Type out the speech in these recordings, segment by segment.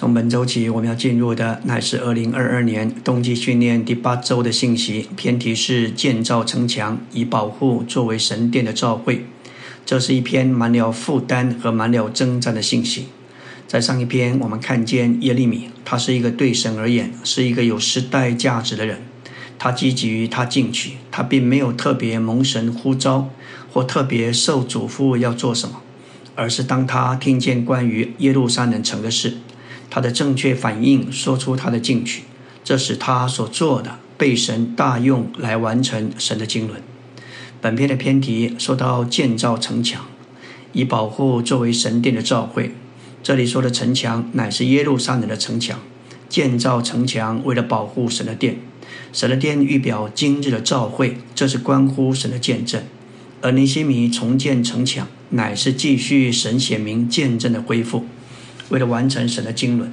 从本周起，我们要进入的乃是二零二二年冬季训练第八周的信息。偏题是建造城墙，以保护作为神殿的召会。这是一篇满了负担和满了征战的信息。在上一篇，我们看见耶利米，他是一个对神而言是一个有时代价值的人。他积极于他进取，他并没有特别蒙神呼召或特别受嘱咐要做什么，而是当他听见关于耶路撒冷城的事。他的正确反应说出他的进取，这是他所做的被神大用来完成神的经纶。本篇的篇题说到建造城墙，以保护作为神殿的召会。这里说的城墙乃是耶路撒冷的城墙。建造城墙为了保护神的殿，神的殿预表今日的召会，这是关乎神的见证。而尼西米重建城墙，乃是继续神显明见证的恢复。为了完成神的经纶，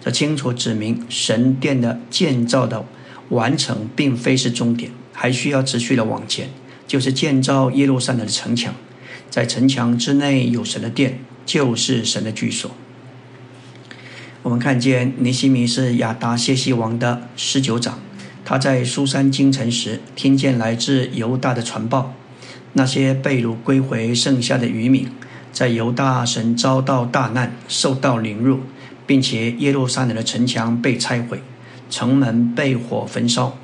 这清楚指明神殿的建造的完成并非是终点，还需要持续的往前，就是建造耶路撒冷的城墙。在城墙之内有神的殿，就是神的居所。我们看见尼西米是亚达谢西王的十九长，他在苏山京城时，听见来自犹大的传报，那些被掳归回剩下的渔民。在犹大神遭到大难，受到凌辱，并且耶路撒冷的城墙被拆毁，城门被火焚烧。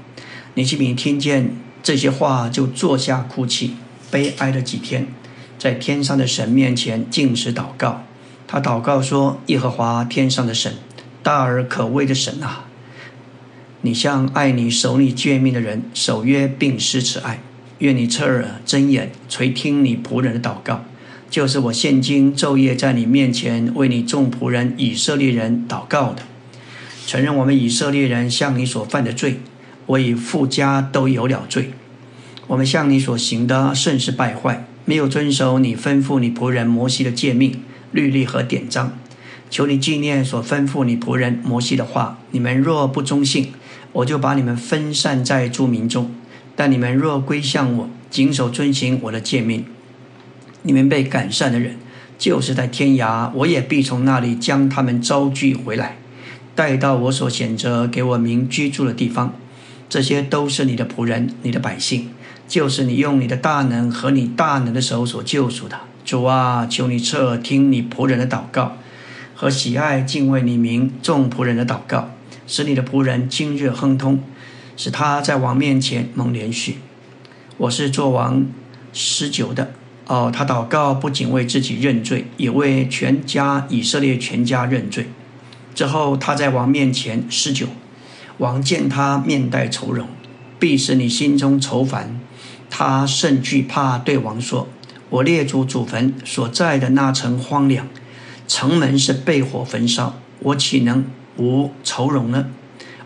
尼西米听见这些话，就坐下哭泣，悲哀了几天，在天上的神面前静时祷告。他祷告说：“耶和华天上的神，大而可畏的神啊，你向爱你、守你诫命的人守约并施慈爱，愿你侧耳睁眼垂听你仆人的祷告。”就是我现今昼夜在你面前为你众仆人以色列人祷告的，承认我们以色列人向你所犯的罪，我与富家都有了罪。我们向你所行的甚是败坏，没有遵守你吩咐你仆人摩西的诫命、律例和典章。求你纪念所吩咐你仆人摩西的话。你们若不忠信，我就把你们分散在诸民中；但你们若归向我，谨守遵行我的诫命。你们被赶散的人，就是在天涯，我也必从那里将他们招聚回来，带到我所选择给我民居住的地方。这些都是你的仆人，你的百姓，就是你用你的大能和你大能的手所救赎的。主啊，求你侧听你仆人的祷告，和喜爱敬畏你名众仆人的祷告，使你的仆人今日亨通，使他在王面前蒙连续。我是做王十九的。哦，他祷告不仅为自己认罪，也为全家以色列全家认罪。之后，他在王面前施酒，王见他面带愁容，必使你心中愁烦。他甚惧怕，对王说：“我列祖祖坟所在的那城荒凉，城门是被火焚烧，我岂能无愁容呢？”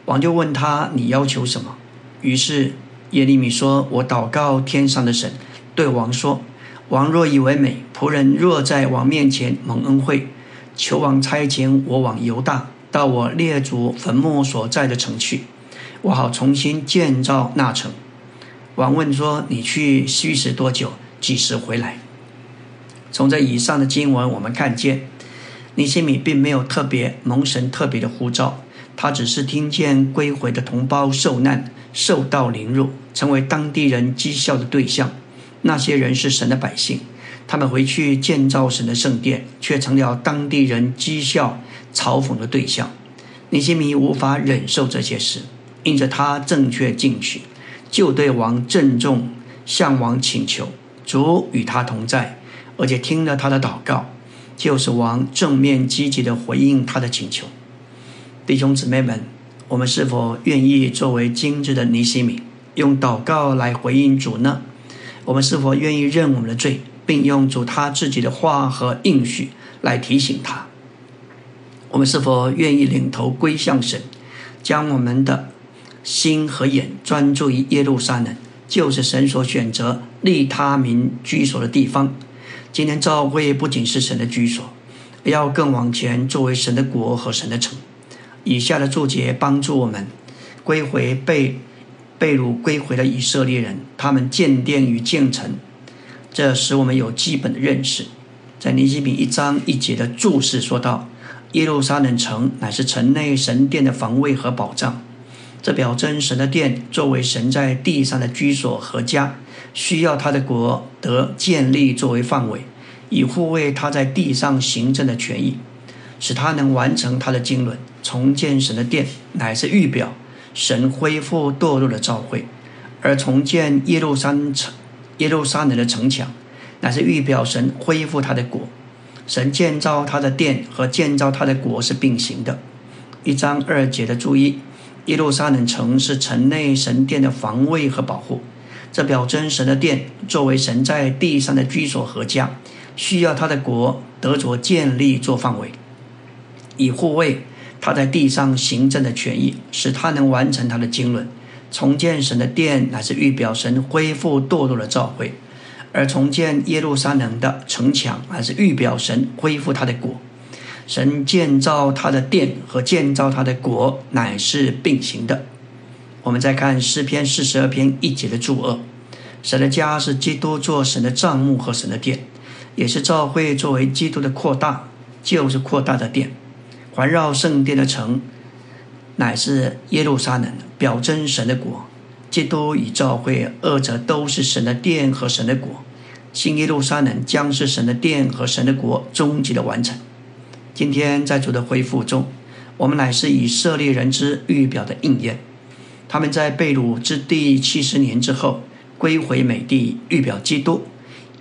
王就问他：“你要求什么？”于是耶利米说：“我祷告天上的神，对王说。”王若以为美，仆人若在王面前蒙恩惠，求王差遣我往犹大，到我列祖坟墓所在的城去，我好重新建造那城。王问说：“你去需时多久？几时回来？”从这以上的经文，我们看见尼西米并没有特别蒙神特别的呼召，他只是听见归回的同胞受难、受到凌辱，成为当地人讥笑的对象。那些人是神的百姓，他们回去建造神的圣殿，却成了当地人讥笑、嘲讽的对象。尼西米无法忍受这些事，因着他正确进取，就对王郑重向王请求，主与他同在，而且听了他的祷告，就是王正面积极的回应他的请求。弟兄姊妹们，我们是否愿意作为今日的尼西米，用祷告来回应主呢？我们是否愿意认我们的罪，并用主他自己的话和应许来提醒他？我们是否愿意领头归向神，将我们的心和眼专注于耶路撒冷，就是神所选择利他民居所的地方？今天教会不仅是神的居所，要更往前作为神的国和神的城。以下的注解帮助我们归回被。被掳归回的以色列人，他们建殿与建城，这使我们有基本的认识。在尼西米一章一节的注释说道：“耶路撒冷城乃是城内神殿的防卫和保障。这表征神的殿作为神在地上的居所和家，需要他的国得建立作为范围，以护卫他在地上行政的权益，使他能完成他的经纶。重建神的殿乃是预表神恢复堕落的召会，而重建耶路撒城、耶路撒冷的城墙，乃是预表神恢复他的国。神建造他的殿和建造他的国是并行的。一章二节的注意。耶路撒冷城是城内神殿的防卫和保护，这表征神的殿作为神在地上的居所和家，需要他的国得着建立做范围，以护卫他在地上行政的权益，使他能完成他的经纶。重建神的殿乃是预表神恢复堕落的召会，而重建耶路撒冷的城墙乃是预表神恢复他的国。神建造他的殿和建造他的国乃是并行的。我们再看诗篇四十二篇一节的注二：神的家是基督做神的帐幕和神的殿，也是教会作为基督的扩大，就是扩大的殿。环绕圣殿的城乃是耶路撒冷，表征神的国。基督与教会二者都是神的殿和神的国。新耶路撒冷将是神的殿和神的国终极的完成。今天在主的恢复中，我们乃是以色列人之预表的应验。他们在被掳之地七十年之后归回美地，预表基督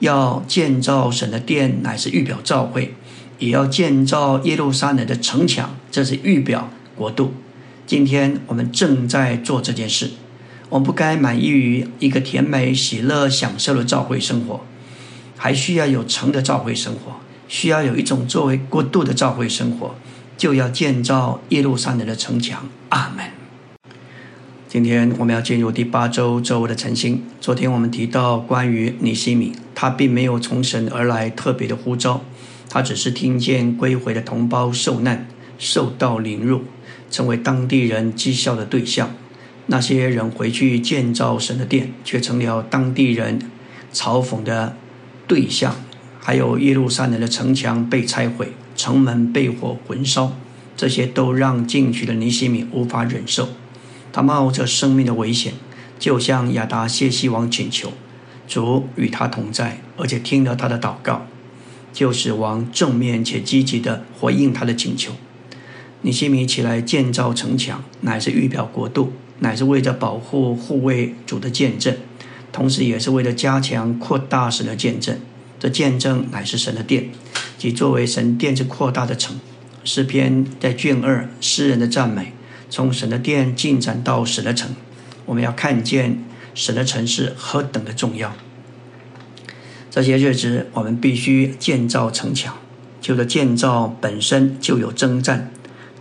要建造神的殿，乃是预表教会；也要建造耶路撒冷的城墙，这是预表国度。今天我们正在做这件事。我们不该满意于一个甜美、喜乐、享受的教会生活，还需要有成的教会生活。需要有一种作为国度的教会生活，就要建造耶路撒冷的城墙。阿门。今天我们要进入第八周周的晨星。昨天我们提到关于尼西米，他并没有从神而来特别的呼召，他只是听见归回的同胞受难，受到凌辱，成为当地人讥笑的对象。那些人回去建造神的殿，却成了当地人嘲讽的对象。还有耶路撒冷的城墙被拆毁，城门被火焚烧，这些都让进去的尼西米无法忍受。他冒着生命的危险，就向亚达谢西王请求，主与他同在，而且听了他的祷告，就是王正面且积极地回应他的请求。尼西米起来建造城墙，乃是预表国度，乃是为了保护护卫主的见证，同时也是为了加强扩大神的见证。这见证乃是神的殿，即作为神殿之扩大的城。诗篇在卷二，诗人的赞美，从神的殿进展到神的城。我们要看见神的城是何等的重要。这些日子，我们必须建造城墙。就是建造本身就有征战。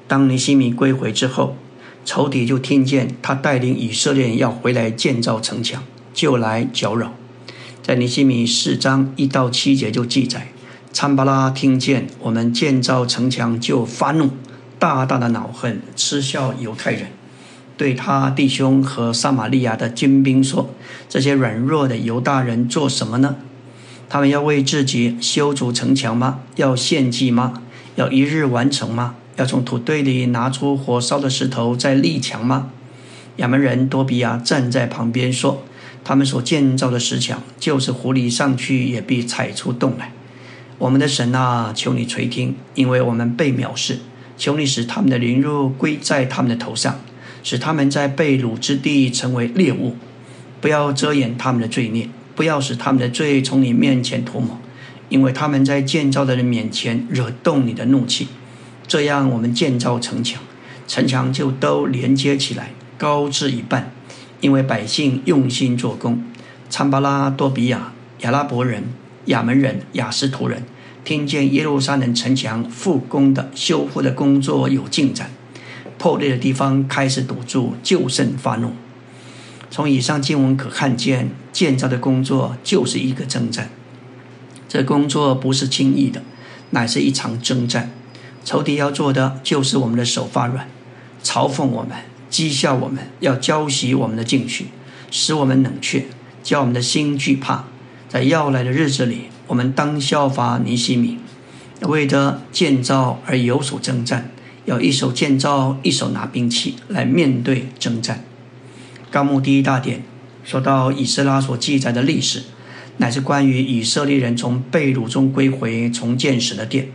当尼西米归回之后，仇敌就听见他带领以色列人要回来建造城墙，就来搅扰。在尼西米四章一到七节就记载，参巴拉听见我们建造城墙就发怒，大大的恼恨，嗤笑犹太人，对他弟兄和撒玛利亚的军兵说：“这些软弱的犹大人做什么呢？他们要为自己修筑城墙吗？要献祭吗？要一日完成吗？要从土堆里拿出火烧的石头再立墙吗？”亚门人多比亚站在旁边说。他们所建造的石墙，就是狐狸上去也必踩出洞来。我们的神啊，求你垂听，因为我们被藐视。求你使他们的凌辱归在他们的头上，使他们在被掳之地成为猎物。不要遮掩他们的罪孽，不要使他们的罪从你面前涂抹，因为他们在建造的人面前惹动你的怒气。这样，我们建造城墙，城墙就都连接起来，高至一半。因为百姓用心做工，参巴拉多比亚、亚拉伯人、亚门人、亚斯图人听见耶路撒冷城墙复工的修复的工作有进展，破裂的地方开始堵住，就甚发怒。从以上经文可看见，建造的工作就是一个征战。这工作不是轻易的，乃是一场征战。仇敌要做的就是我们的手发软，嘲讽我们。讥笑我们，要浇熄我们的进取，使我们冷却，叫我们的心惧怕。在要来的日子里，我们当效法尼西米，为的建造而有所征战，要一手建造，一手拿兵器来面对征战。纲目第一大点说到以斯拉所记载的历史，乃是关于以色列人从被掳中归回、重建神的殿；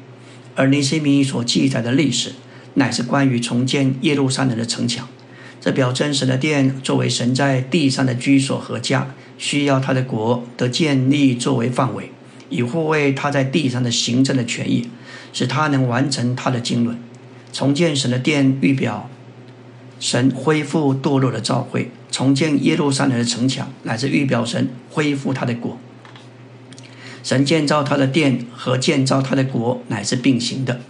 而尼西米所记载的历史，乃是关于重建耶路撒冷的城墙。这表真神的殿作为神在地上的居所和家，需要他的国得建立作为范围，以护卫他在地上的行政的权益，使他能完成他的经纶。重建神的殿，预表神恢复堕落的召会；重建耶路撒冷的城墙，乃是预表神恢复他的国。神建造他的殿和建造他的国，乃是并行的。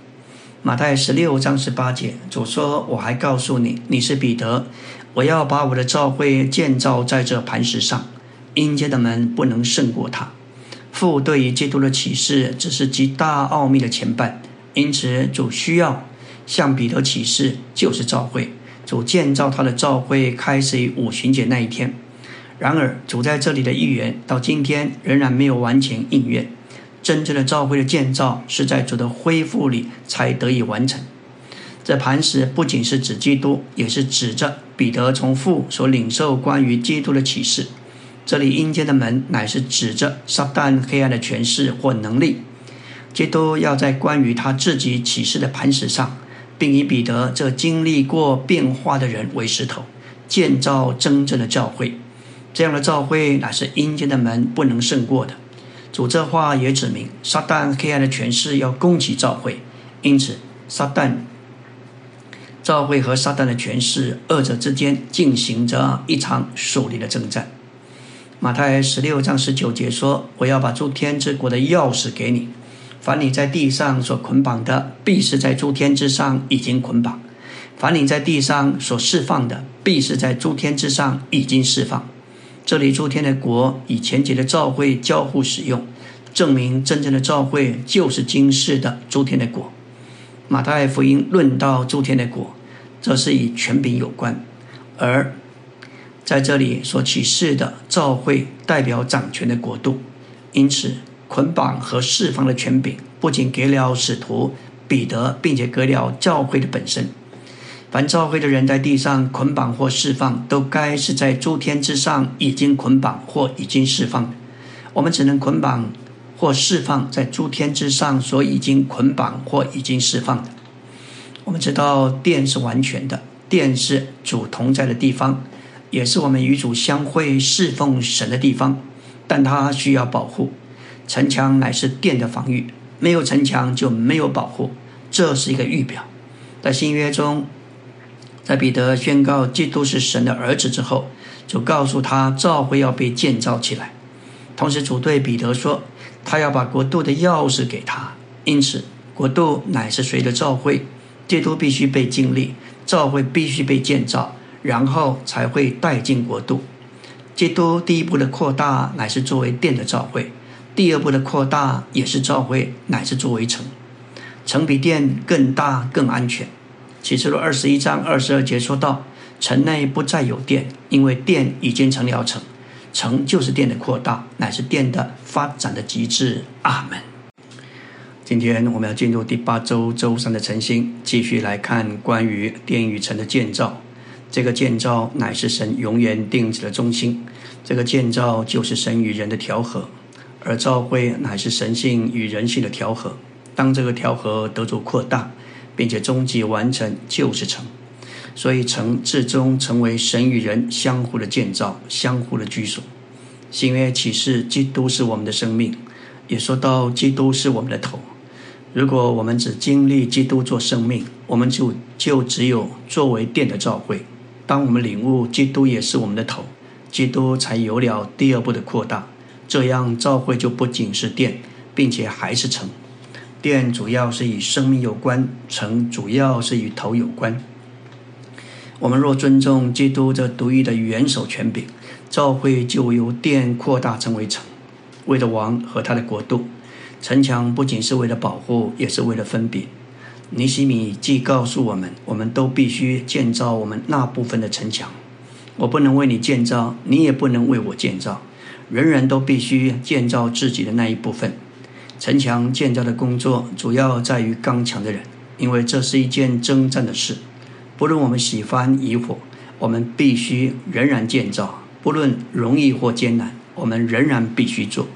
马太十六章十八节，主说：“我还告诉你，你是彼得，我要把我的教会建造在这磐石上，阴间的门不能胜过它。”父对于基督的启示只是极大奥秘的前半，因此主需要向彼得启示，就是教会。主建造他的教会开始于五旬节那一天。然而，主在这里的预言到今天仍然没有完全应验。真正的教会的建造是在主的恢复里才得以完成。这磐石不仅是指基督，也是指着彼得从父所领受关于基督的启示。这里阴间的门乃是指着撒旦黑暗的权势或能力。基督要在关于他自己启示的磐石上，并以彼得这经历过变化的人为石头，建造真正的教会。这样的教会乃是阴间的门不能胜过的。主这话也指明，撒旦黑暗的权势要攻击教会，因此撒旦、教会和撒旦的权势二者之间进行着一场属灵的征战。马太十六章十九节说：“我要把诸天之国的钥匙给你，凡你在地上所捆绑的，必是在诸天之上已经捆绑；凡你在地上所释放的，必是在诸天之上已经释放。”这里诸天的国以前节的召会交互使用，证明真正的召会就是今世的诸天的国。马太福音论到诸天的国，则是与权柄有关，而在这里所启示的召会代表掌权的国度，因此捆绑和释放的权柄不仅给了使徒彼得，并且给了教会的本身。凡教会的人在地上捆绑或释放，都该是在诸天之上已经捆绑或已经释放的。我们只能捆绑或释放在诸天之上所已经捆绑或已经释放的。我们知道殿是完全的，殿是主同在的地方，也是我们与主相会侍奉神的地方。但它需要保护，城墙乃是殿的防御，没有城墙就没有保护，这是一个预表。在新约中。在彼得宣告基督是神的儿子之后，就告诉他教会要被建造起来。同时，主对彼得说，他要把国度的钥匙给他。因此，国度乃是随着教会，基督必须被经历，教会必须被建造，然后才会带进国度。基督第一步的扩大乃是作为殿的教会，第二步的扩大也是教会，乃是作为城。城比殿更大更安全。启示录二十一章二十二节说到：“城内不再有殿，因为殿已经成了城。城就是殿的扩大，乃是殿的发展的极致。”阿门。今天我们要进入第八周周三的晨星，继续来看关于殿与城的建造。这个建造乃是神永远定旨的中心。这个建造就是神与人的调和，而召会乃是神性与人性的调和。当这个调和得着扩大。并且终极完成就是成，所以成至终成为神与人相互的建造、相互的居所。新约启示基督是我们的生命，也说到基督是我们的头。如果我们只经历基督做生命，我们就就只有作为殿的召会。当我们领悟基督也是我们的头，基督才有了第二步的扩大。这样召会就不仅是殿，并且还是城。殿主要是与生命有关，城主要是与头有关。我们若尊重基督这独一的元首权柄，教会就由殿扩大成为城，为了王和他的国度。城墙不仅是为了保护，也是为了分别。尼西米既告诉我们，我们都必须建造我们那部分的城墙。我不能为你建造，你也不能为我建造，人人都必须建造自己的那一部分。城墙建造的工作主要在于刚强的人，因为这是一件征战的事。不论我们喜欢与否，我们必须仍然建造；不论容易或艰难，我们仍然必须做。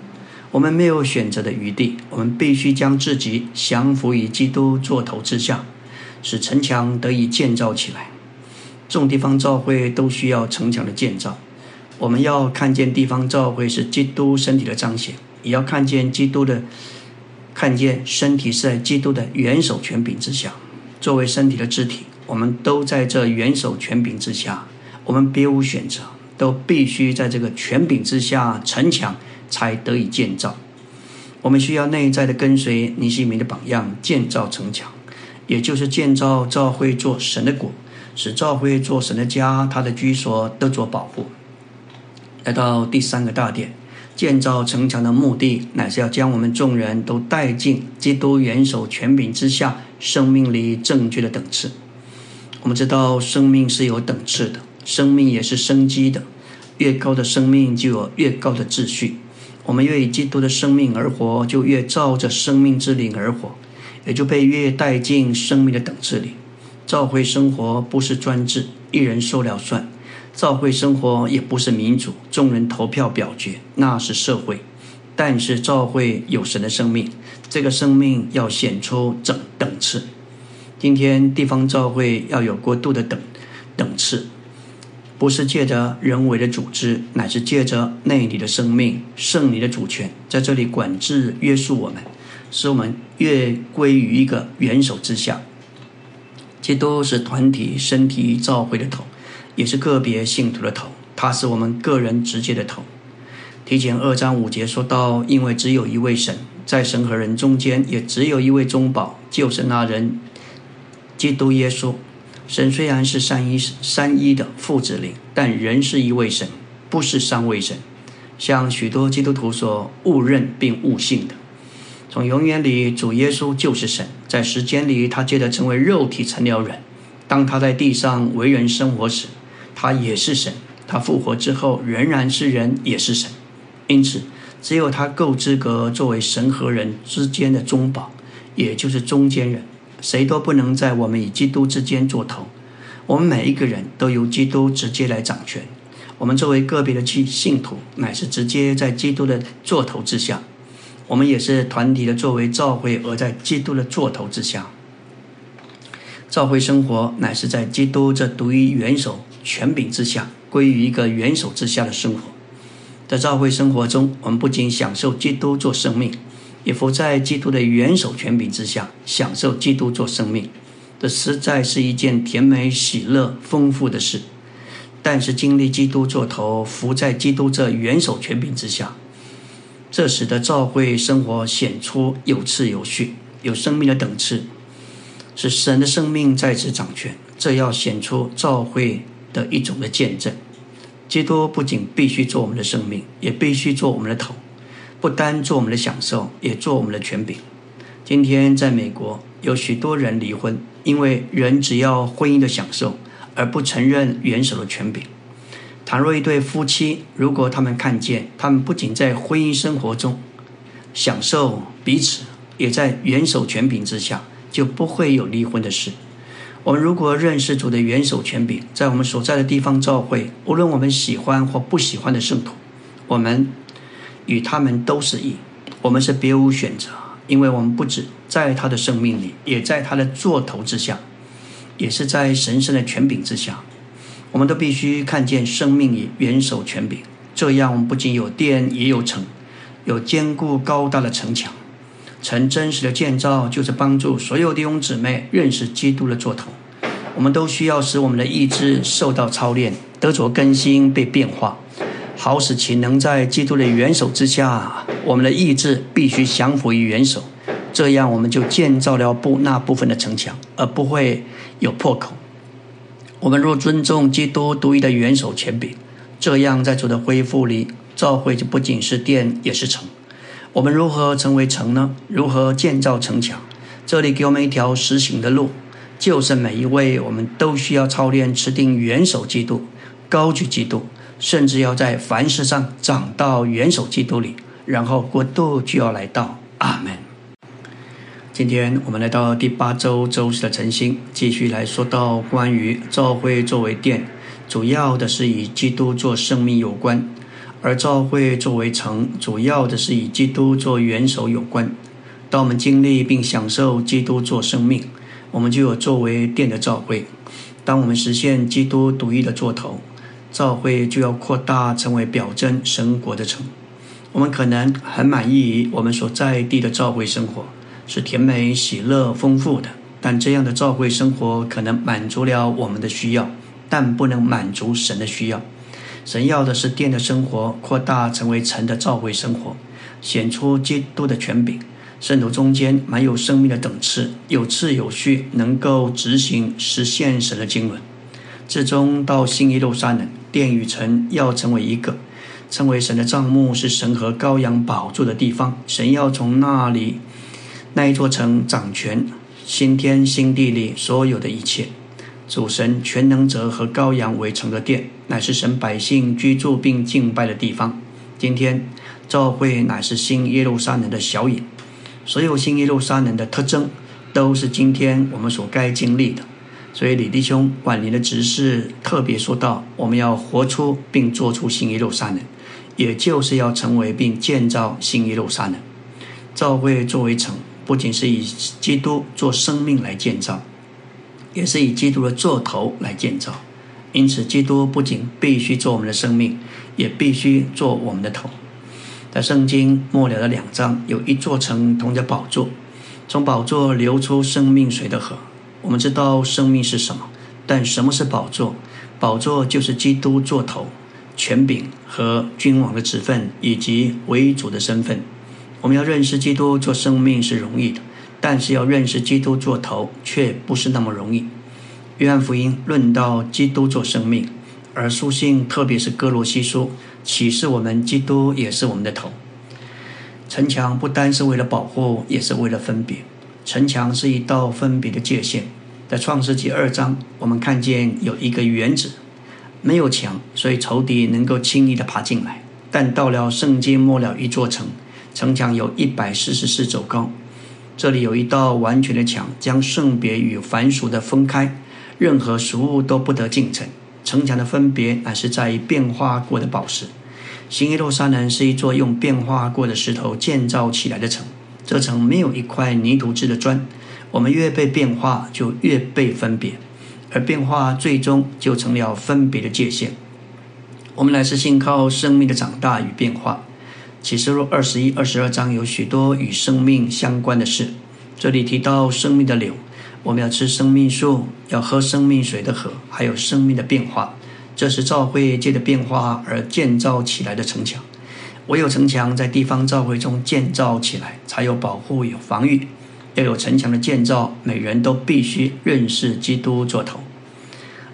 我们没有选择的余地，我们必须将自己降服于基督座头之下，使城墙得以建造起来。众地方教会都需要城墙的建造。我们要看见地方教会是基督身体的彰显，也要看见基督的。看见身体是在基督的元首权柄之下，作为身体的肢体，我们都在这元首权柄之下，我们别无选择，都必须在这个权柄之下，城墙才得以建造。我们需要内在的跟随尼西米的榜样，建造城墙，也就是建造教会做神的果，使教会做神的家，他的居所得做保护。来到第三个大点。建造城墙的目的，乃是要将我们众人都带进基督元首权柄之下，生命里正确的等次。我们知道，生命是有等次的，生命也是生机的。越高的生命，就有越高的秩序。我们越以基督的生命而活，就越照着生命之灵而活，也就被越带进生命的等次里。召会生活不是专制，一人说了算。教会生活也不是民主，众人投票表决，那是社会。但是教会有神的生命，这个生命要显出整等次。今天地方教会要有过度的等等次，不是借着人为的组织，乃是借着内里的生命、圣灵的主权，在这里管制约束我们，使我们越归于一个元首之下。基督是团体身体教会的头。也是个别信徒的头，他是我们个人直接的头。提前二章五节说到，因为只有一位神，在神和人中间也只有一位中保，就是那人基督耶稣。神虽然是三一三一的父子灵，但人是一位神，不是三位神，像许多基督徒所误认并误信的。从永远里，主耶稣就是神，在时间里，他接着成为肉体成了人。当他在地上为人生活时，他也是神，他复活之后仍然是人，也是神。因此，只有他够资格作为神和人之间的中保，也就是中间人。谁都不能在我们与基督之间做头。我们每一个人都由基督直接来掌权。我们作为个别的信信徒，乃是直接在基督的座头之下。我们也是团体的作为召会而在基督的座头之下。召会生活乃是在基督这独一元首。权柄之下，归于一个元首之下的生活。在教会生活中，我们不仅享受基督做生命，也服在基督的元首权柄之下，享受基督做生命。这实在是一件甜美、喜乐、丰富的事。但是，经历基督做头，服在基督这元首权柄之下，这使得教会生活显出有次有序、有生命的等次，使神的生命再次掌权。这要显出教会。的一种的见证，基督不仅必须做我们的生命，也必须做我们的头，不单做我们的享受，也做我们的权柄。今天在美国有许多人离婚，因为人只要婚姻的享受，而不承认元首的权柄。倘若一对夫妻，如果他们看见他们不仅在婚姻生活中享受彼此，也在元首权柄之下，就不会有离婚的事。我们如果认识主的元首权柄，在我们所在的地方召会，无论我们喜欢或不喜欢的圣徒，我们与他们都是一。我们是别无选择，因为我们不止在他的生命里，也在他的座头之下，也是在神圣的权柄之下。我们都必须看见生命与元首权柄，这样我们不仅有殿，也有城，有坚固高大的城墙。成真实的建造，就是帮助所有弟兄姊妹认识基督的座头。我们都需要使我们的意志受到操练，得着更新，被变化，好使其能在基督的元首之下。我们的意志必须降服于元首，这样我们就建造了部那部分的城墙，而不会有破口。我们若尊重基督独一的元首权柄，这样在主的恢复里，教会就不仅是殿，也是城。我们如何成为城呢？如何建造城墙？这里给我们一条实行的路，就是每一位我们都需要操练持定元首基督，高举基督，甚至要在凡事上长到元首基督里，然后国度就要来到。阿门。今天我们来到第八周周四的晨星，继续来说到关于教会作为殿，主要的是以基督做生命有关；而教会作为城，主要的是以基督做元首有关。当我们经历并享受基督做生命，我们就有作为殿的教会；当我们实现基督独一的座头，教会就要扩大成为表征神国的城。我们可能很满意我们所在地的教会生活，是甜美、喜乐、丰富的。但这样的教会生活可能满足了我们的需要，但不能满足神的需要。神要的是殿的生活扩大成为城的召会生活，显出基督的权柄。圣徒中间满有生命的等次，有次有序，能够执行实现神的经纶。至终到新耶路撒冷，殿与城要成为一个，称为神的帐幕，是神和羔羊宝座的地方。神要从那里那一座城掌权，新天新地里所有的一切。主神全能者和羔羊围成的殿，乃是神百姓居住并敬拜的地方。今天教会乃是新耶路撒冷的小影。所有新耶路撒冷的特征，都是今天我们所该经历的。所以李弟兄晚年的执事特别说到：我们要活出并做出新耶路撒冷，也就是要成为并建造新耶路撒冷。教会作为城，不仅是以基督做生命来建造，也是以基督的座头来建造。因此，基督不仅必须做我们的生命，也必须做我们的头。在圣经末了的两章，有一座城同着宝座，从宝座流出生命水的河。我们知道生命是什么，但什么是宝座？宝座就是基督座头、权柄和君王的职分，以及为主的身份。我们要认识基督做生命是容易的，但是要认识基督做头却不是那么容易。约翰福音论到基督做生命，而书信特别是哥罗西书。启示我们，基督也是我们的头。城墙不单是为了保护，也是为了分别。城墙是一道分别的界限。在创世纪二章，我们看见有一个园子，没有墙，所以仇敌能够轻易的爬进来。但到了圣经末了一座城，城墙有一百四十四肘高，这里有一道完全的墙，将圣别与凡俗的分开，任何俗物都不得进城。城墙的分别乃是在于变化过的宝石。新耶路撒冷是一座用变化过的石头建造起来的城，这城没有一块泥土制的砖。我们越被变化，就越被分别，而变化最终就成了分别的界限。我们乃是信靠生命的长大与变化。启示录二十一、二十二章有许多与生命相关的事。这里提到生命的柳。我们要吃生命树，要喝生命水的河，还有生命的变化。这是教会界的变化而建造起来的城墙。唯有城墙在地方教会中建造起来，才有保护、有防御。要有城墙的建造，每人都必须认识基督做头。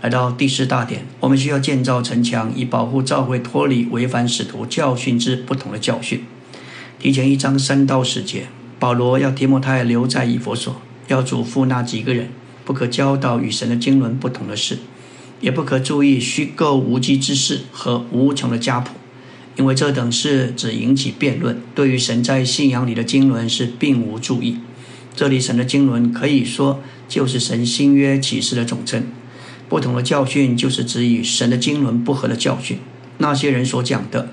来到第四大点，我们需要建造城墙，以保护教会脱离违反使徒教训之不同的教训。提前一章三到十节，保罗要提摩太留在以佛所。要嘱咐那几个人，不可教导与神的经纶不同的事，也不可注意虚构无稽之事和无穷的家谱，因为这等事只引起辩论。对于神在信仰里的经纶是并无注意。这里神的经纶可以说就是神新约启示的总称。不同的教训就是指与神的经纶不合的教训。那些人所讲的，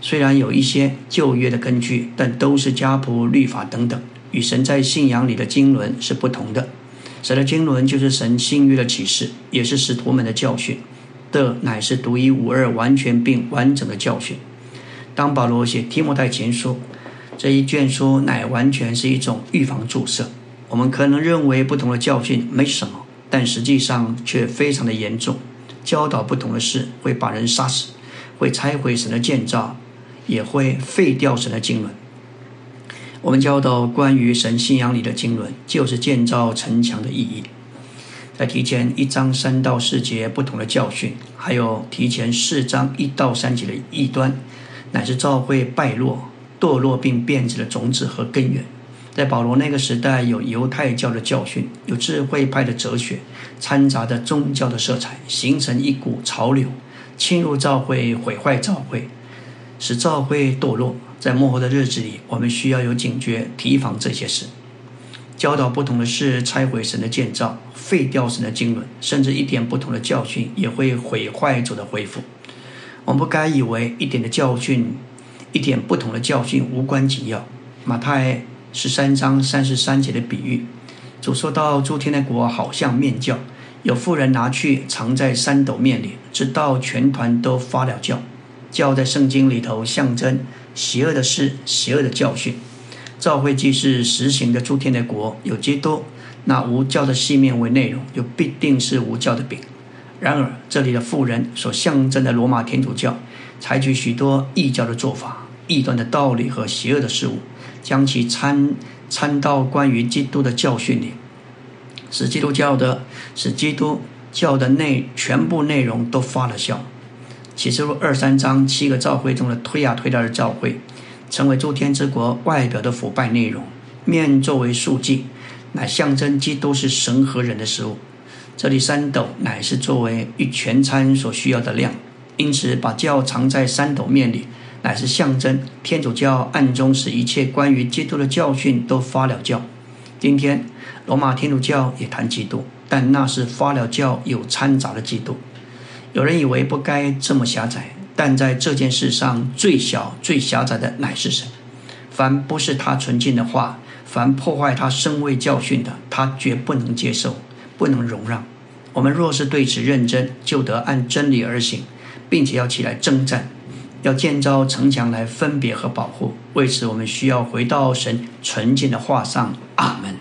虽然有一些旧约的根据，但都是家谱、律法等等。与神在信仰里的经纶是不同的。神的经纶就是神信约的启示，也是使徒们的教训，的乃是独一无二、完全并完整的教训。当保罗写提摩太前书这一卷书，乃完全是一种预防注射。我们可能认为不同的教训没什么，但实际上却非常的严重。教导不同的事会把人杀死，会拆毁神的建造，也会废掉神的经纶。我们教导关于神信仰里的经纶，就是建造城墙的意义。在提前一章三到四节不同的教训，还有提前四章一到三节的异端，乃是教会败落、堕落并变质的种子和根源。在保罗那个时代，有犹太教的教训，有智慧派的哲学，掺杂着宗教的色彩，形成一股潮流，侵入教会，毁坏教会。使教会堕落。在幕后的日子里，我们需要有警觉，提防这些事。教导不同的事，拆毁神的建造，废掉神的经纶，甚至一点不同的教训也会毁坏主的恢复。我们不该以为一点的教训，一点不同的教训无关紧要。马太十三章三十三节的比喻，主说到诸天的国好像面教，有妇人拿去藏在三斗面里，直到全团都发了教。教在圣经里头象征。邪恶的事，邪恶的教训。教会既是实行的诸天的国，有基督，那无教的细面为内容，就必定是无教的饼。然而，这里的富人所象征的罗马天主教，采取许多异教的做法、异端的道理和邪恶的事物，将其参参到关于基督的教训里，使基督教的使基督教的内全部内容都发了酵。启示录二三章七个教会中的推啊推拉的教会，成为诸天之国外表的腐败内容。面作为数据，乃象征基督是神和人的食物。这里三斗乃是作为一全餐所需要的量，因此把教藏在三斗面里，乃是象征天主教暗中使一切关于基督的教训都发了教。今天罗马天主教也谈基督，但那是发了教有掺杂的基督。有人以为不该这么狭窄，但在这件事上，最小、最狭窄的乃是神。凡不是他纯净的话，凡破坏他身位教训的，他绝不能接受，不能容让。我们若是对此认真，就得按真理而行，并且要起来征战，要建造城墙来分别和保护。为此，我们需要回到神纯净的话上。阿门。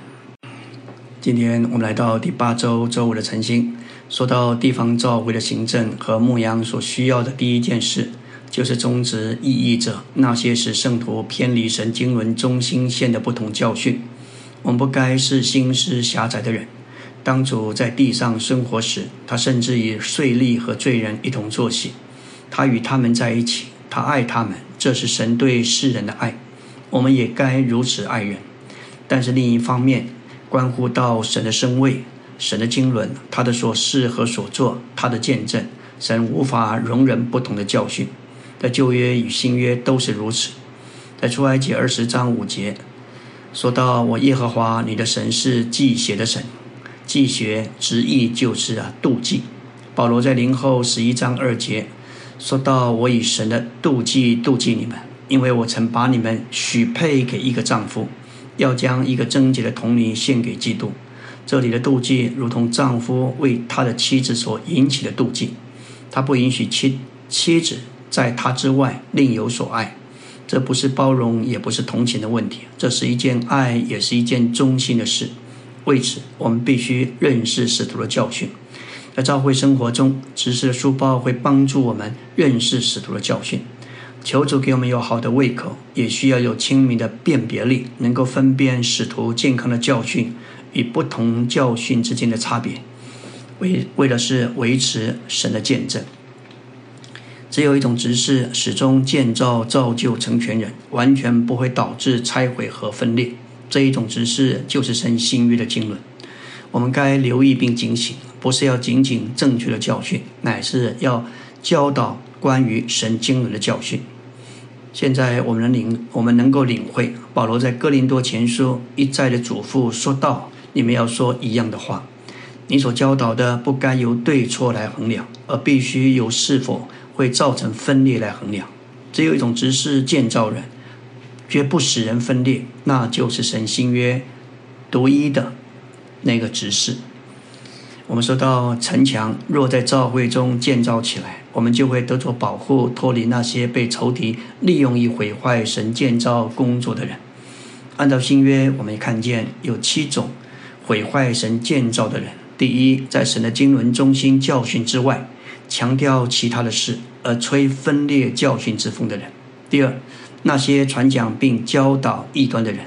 今天我们来到第八周周五的晨星。说到地方教会的行政和牧羊所需要的第一件事，就是终止异议者那些使圣徒偏离神经纶中心线的不同教训。我们不该是心思狭窄的人。当主在地上生活时，他甚至与税吏和罪人一同作息。他与他们在一起，他爱他们，这是神对世人的爱。我们也该如此爱人。但是另一方面，关乎到神的身位。神的经纶，他的所事和所作，他的见证，神无法容忍不同的教训。在旧约与新约都是如此。在出埃及二十章五节说到：“我耶和华你的神是忌邪的神。”忌邪直译就是啊妒忌。保罗在林后十一章二节说到：“我以神的妒忌妒忌你们，因为我曾把你们许配给一个丈夫，要将一个贞洁的童女献给基督。”这里的妒忌，如同丈夫为他的妻子所引起的妒忌。他不允许妻妻子在他之外另有所爱。这不是包容，也不是同情的问题，这是一件爱，也是一件忠心的事。为此，我们必须认识使徒的教训。在教会生活中，执事的书包会帮助我们认识使徒的教训。求主给我们有好的胃口，也需要有清明的辨别力，能够分辨使徒健康的教训。与不同教训之间的差别，为为的是维持神的见证。只有一种执事始终建造造就成全人，完全不会导致拆毁和分裂。这一种执事就是神新约的经纶。我们该留意并警醒，不是要仅仅正确的教训，乃是要教导关于神经纶的教训。现在我们能领，我们能够领会保罗在哥林多前书一再的嘱咐说道。你们要说一样的话，你所教导的不该由对错来衡量，而必须由是否会造成分裂来衡量。只有一种执事建造人，绝不使人分裂，那就是神新约独一的那个执事。我们说到城墙若在教会中建造起来，我们就会得着保护，脱离那些被仇敌利用以毁坏神建造工作的人。按照新约，我们看见有七种。毁坏神建造的人，第一，在神的经纶中心教训之外，强调其他的事而吹分裂教训之风的人；第二，那些传讲并教导异端的人，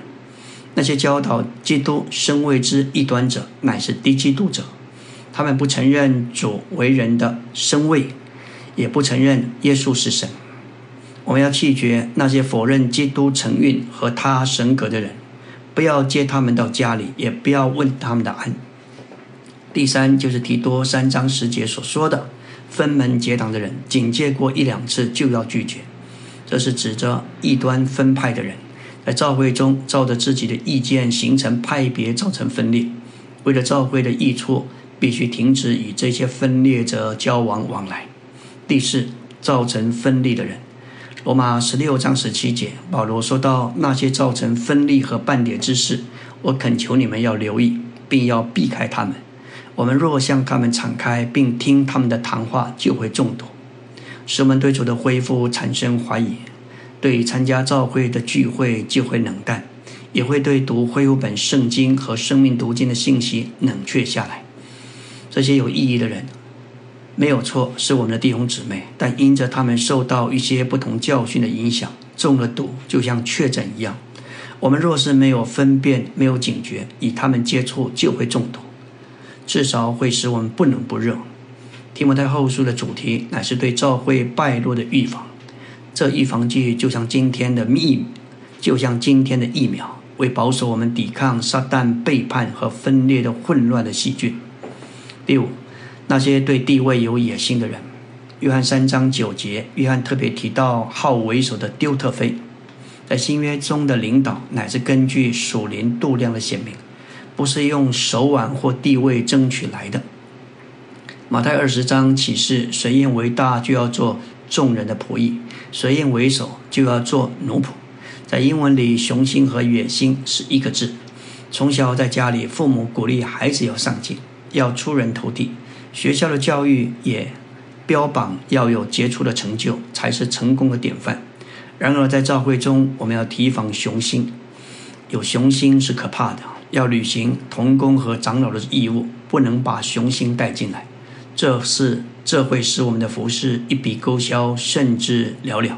那些教导基督身位之异端者，乃是低基督者，他们不承认主为人的身位，也不承认耶稣是神。我们要弃绝那些否认基督成运和他神格的人。不要接他们到家里，也不要问他们的安。第三就是提多三章十节所说的，分门结党的人，警戒过一两次就要拒绝。这是指着异端分派的人，在教会中照着自己的意见形成派别，造成分裂。为了教会的益处，必须停止与这些分裂者交往往来。第四，造成分裂的人。罗马十六章十七节，保罗说到那些造成分裂和半点之事，我恳求你们要留意，并要避开他们。我们若向他们敞开，并听他们的谈话，就会中毒，使我们对主的恢复产生怀疑，对参加教会的聚会就会冷淡，也会对读恢复本圣经和生命读经的信息冷却下来。这些有意义的人。没有错，是我们的弟兄姊妹，但因着他们受到一些不同教训的影响，中了毒，就像确诊一样。我们若是没有分辨、没有警觉，与他们接触就会中毒，至少会使我们不冷不热。提摩太后书的主题乃是对教会败落的预防，这预防剂就像今天的疫，就像今天的疫苗，为保守我们抵抗撒旦背叛和分裂的混乱的细菌。第五。那些对地位有野心的人，约翰三章九节，约翰特别提到好为首的丢特菲，在新约中的领导乃是根据属灵度量的显明，不是用手腕或地位争取来的。马太二十章启示，谁愿为大，就要做众人的仆役；谁愿为首，就要做奴仆。在英文里，雄心和野心是一个字。从小在家里，父母鼓励孩子要上进，要出人头地。学校的教育也标榜要有杰出的成就才是成功的典范。然而，在教会中，我们要提防雄心。有雄心是可怕的。要履行童工和长老的义务，不能把雄心带进来。这是这会使我们的服饰一笔勾销，甚至寥寥。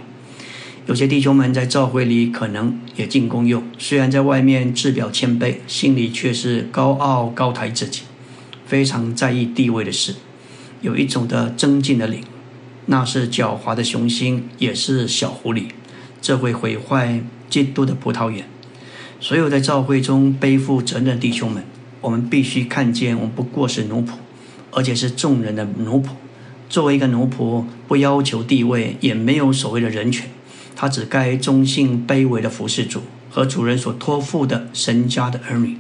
有些弟兄们在教会里可能也进功用，虽然在外面自表谦卑，心里却是高傲高抬自己。非常在意地位的事，有一种的增进的灵，那是狡猾的雄心，也是小狐狸，这会毁坏基督的葡萄园。所有在教会中背负责任的弟兄们，我们必须看见，我们不过是奴仆，而且是众人的奴仆。作为一个奴仆，不要求地位，也没有所谓的人权，他只该忠信卑微的服侍主和主人所托付的神家的儿女。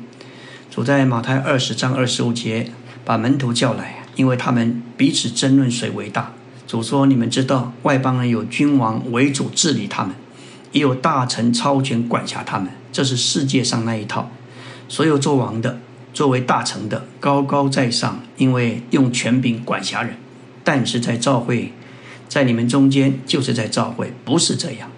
主在马太二十章二十五节。把门徒叫来，因为他们彼此争论谁为大。主说：“你们知道，外邦人有君王为主治理他们，也有大臣超权管辖他们，这是世界上那一套。所有做王的、作为大臣的，高高在上，因为用权柄管辖人。但是在教会，在你们中间，就是在教会，不是这样。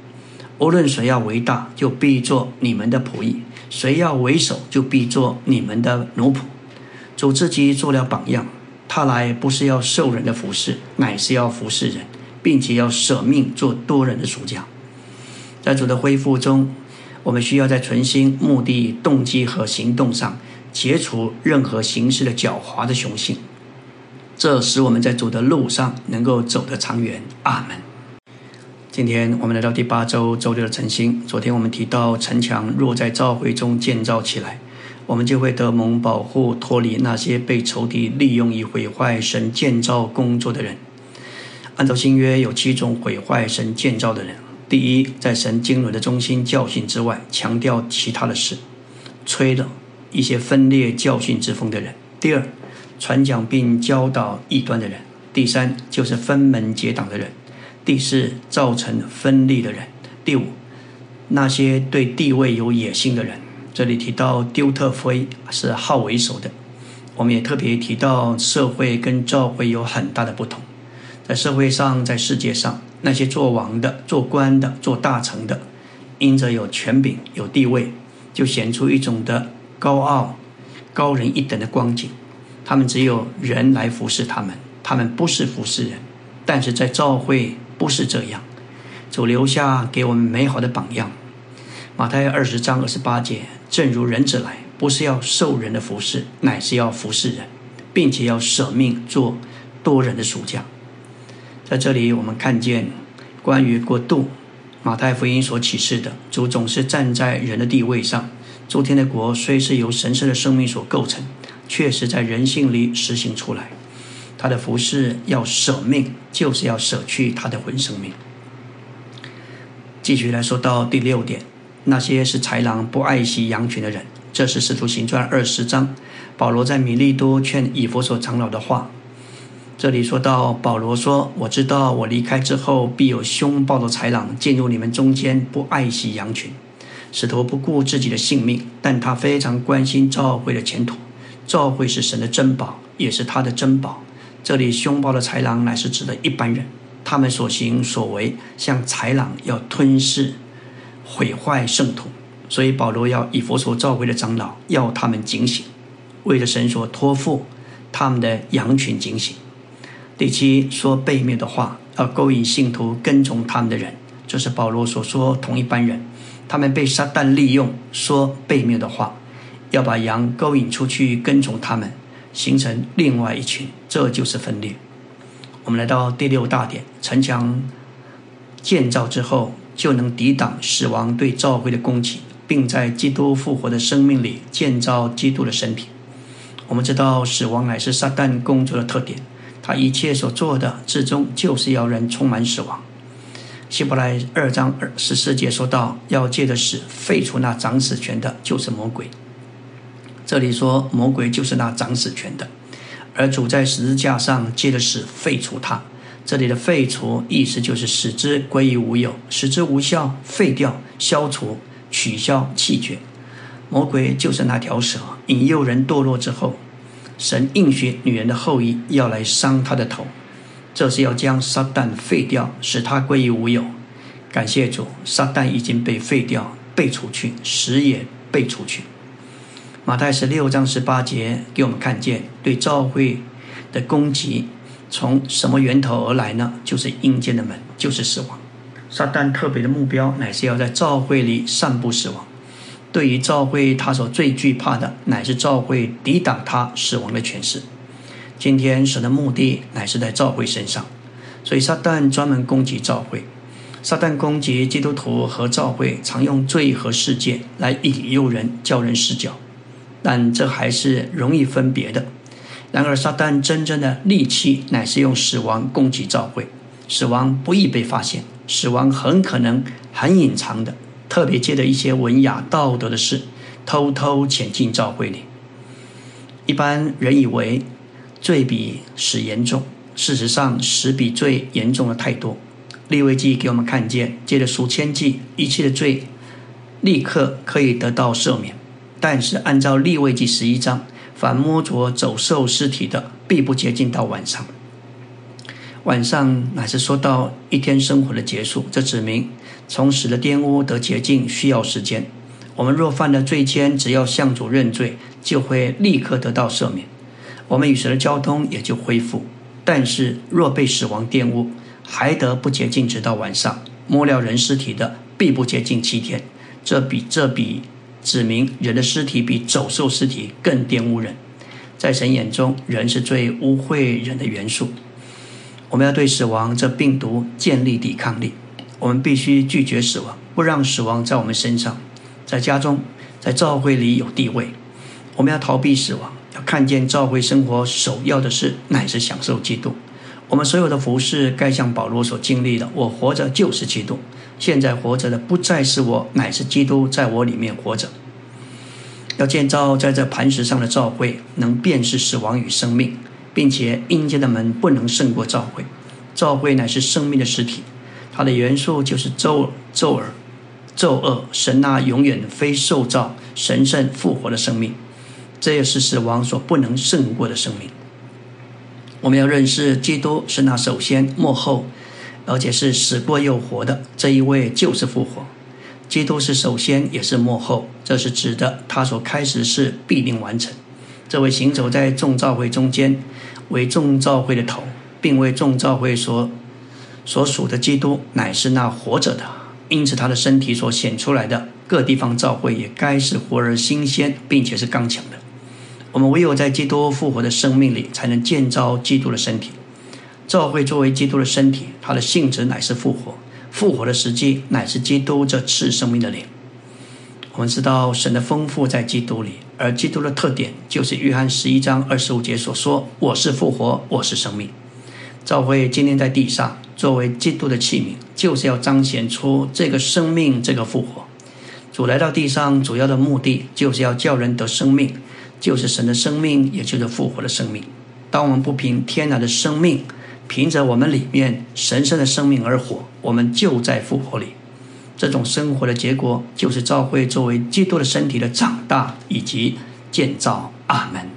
无论谁要为大，就必做你们的仆役；谁要为首，就必做你们的奴仆。”主自己做了榜样，他来不是要受人的服侍，乃是要服侍人，并且要舍命做多人的属将。在主的恢复中，我们需要在存心、目的、动机和行动上解除任何形式的狡猾的雄性，这使我们在主的路上能够走得长远。阿门。今天我们来到第八周周六的晨星。昨天我们提到城墙若在召会中建造起来。我们就会得蒙保护，脱离那些被仇敌利用以毁坏神建造工作的人。按照新约，有七种毁坏神建造的人：第一，在神经纶的中心教训之外，强调其他的事，吹了一些分裂教训之风的人；第二，传讲并教导异端的人；第三，就是分门结党的人；第四，造成分裂的人；第五，那些对地位有野心的人。这里提到丢特菲是好为首的，我们也特别提到社会跟教会有很大的不同。在社会上，在世界上，那些做王的、做官的、做大臣的，因着有权柄、有地位，就显出一种的高傲、高人一等的光景。他们只有人来服侍他们，他们不是服侍人。但是在教会不是这样，主留下给我们美好的榜样。马太二十章二十八节。正如人子来，不是要受人的服侍，乃是要服侍人，并且要舍命做多人的属将。在这里，我们看见关于过度，马太福音所启示的主总是站在人的地位上。诸天的国虽是由神圣的生命所构成，确实在人性里实行出来。他的服侍要舍命，就是要舍去他的魂生命。继续来说到第六点，那些是豺狼不爱惜羊群的人。这是使徒行传二十章，保罗在米利多劝以弗所长老的话。这里说到保罗说：“我知道我离开之后，必有凶暴的豺狼进入你们中间，不爱惜羊群。”使徒不顾自己的性命，但他非常关心教会的前途。教会是神的珍宝，也是他的珍宝。这里凶暴的豺狼乃是指的一般人，他们所行所为像豺狼，要吞噬、毁坏圣徒。所以保罗要以佛所召会的长老，要他们警醒，为了神所托付他们的羊群警醒。第七，说背面的话，要勾引信徒跟从他们的人，就是保罗所说同一班人，他们被撒旦利用，说背面的话，要把羊勾引出去跟从他们，形成另外一群，这就是分裂。我们来到第六大点，城墙建造之后，就能抵挡死亡对教会的攻击，并在基督复活的生命里建造基督的身体。我们知道，死亡乃是撒旦工作的特点。他一切所做的，至终就是要人充满死亡。希伯来二章二十四节说到，要借的死废除那掌死权的，就是魔鬼。这里说魔鬼就是那掌死权的，而主在十字架上借的死废除他。这里的废除意思就是使之归于无有，使之无效，废掉、消除、取消、弃绝。魔鬼就是那条蛇，引诱人堕落之后。神应许女人的后裔要来伤他的头，这是要将撒旦废掉，使他归于无有。感谢主，撒旦已经被废掉、被除去，死也被除去。马太十六章十八节给我们看见，对教会的攻击从什么源头而来呢？就是阴间的门，就是死亡。撒旦特别的目标乃是要在教会里散布死亡。对于教会，他所最惧怕的乃是教会抵挡他死亡的权势。今天神的目的乃是在教会身上，所以撒旦专门攻击教会。撒旦攻击基督徒和教会，常用罪和世界来引诱人，叫人失脚。但这还是容易分别的。然而，撒旦真正的利器乃是用死亡攻击教会。死亡不易被发现，死亡很可能很隐藏的。特别借的一些文雅道德的事，偷偷潜进教会里。一般人以为罪比死严重，事实上死比罪严重的太多。立位记给我们看见，借着数千计，一切的罪立刻可以得到赦免。但是按照立位记十一章，凡摸着走兽尸体的，必不洁净到晚上。晚上乃是说到一天生活的结束，这指明。从死的玷污得洁净需要时间。我们若犯了罪愆，只要向主认罪，就会立刻得到赦免。我们与神的交通也就恢复。但是若被死亡玷污，还得不洁净，直到晚上。摸了人尸体的，必不洁净七天。这比这比指明人的尸体比走兽尸体更玷污人。在神眼中，人是最污秽人的元素。我们要对死亡这病毒建立抵抗力。我们必须拒绝死亡，不让死亡在我们身上，在家中，在教会里有地位。我们要逃避死亡，要看见教会生活首要的事乃是享受基督。我们所有的服饰该像保罗所经历的，我活着就是基督。现在活着的不再是我，乃是基督在我里面活着。要建造在这磐石上的教会，能辨识死亡与生命，并且阴间的门不能胜过教会。教会乃是生命的实体。它的元素就是周周尔、周恶神那永远非受造、神圣复活的生命，这也是死亡所不能胜过的生命。我们要认识基督是那首先幕后，而且是死过又活的这一位，就是复活。基督是首先也是幕后，这是指的他所开始是必定完成。这位行走在众教会中间，为众教会的头，并为众教会所。所属的基督乃是那活着的，因此他的身体所显出来的各地方教会也该是活而新鲜，并且是刚强的。我们唯有在基督复活的生命里，才能建造基督的身体。教会作为基督的身体，它的性质乃是复活，复活的时机乃是基督这赐生命的脸。我们知道神的丰富在基督里，而基督的特点就是约翰十一章二十五节所说：“我是复活，我是生命。”教会今天在地上。作为基督的器皿，就是要彰显出这个生命，这个复活。主来到地上主要的目的，就是要叫人得生命，就是神的生命，也就是复活的生命。当我们不凭天然的生命，凭着我们里面神圣的生命而活，我们就在复活里。这种生活的结果，就是教会作为基督的身体的长大以及建造。阿门。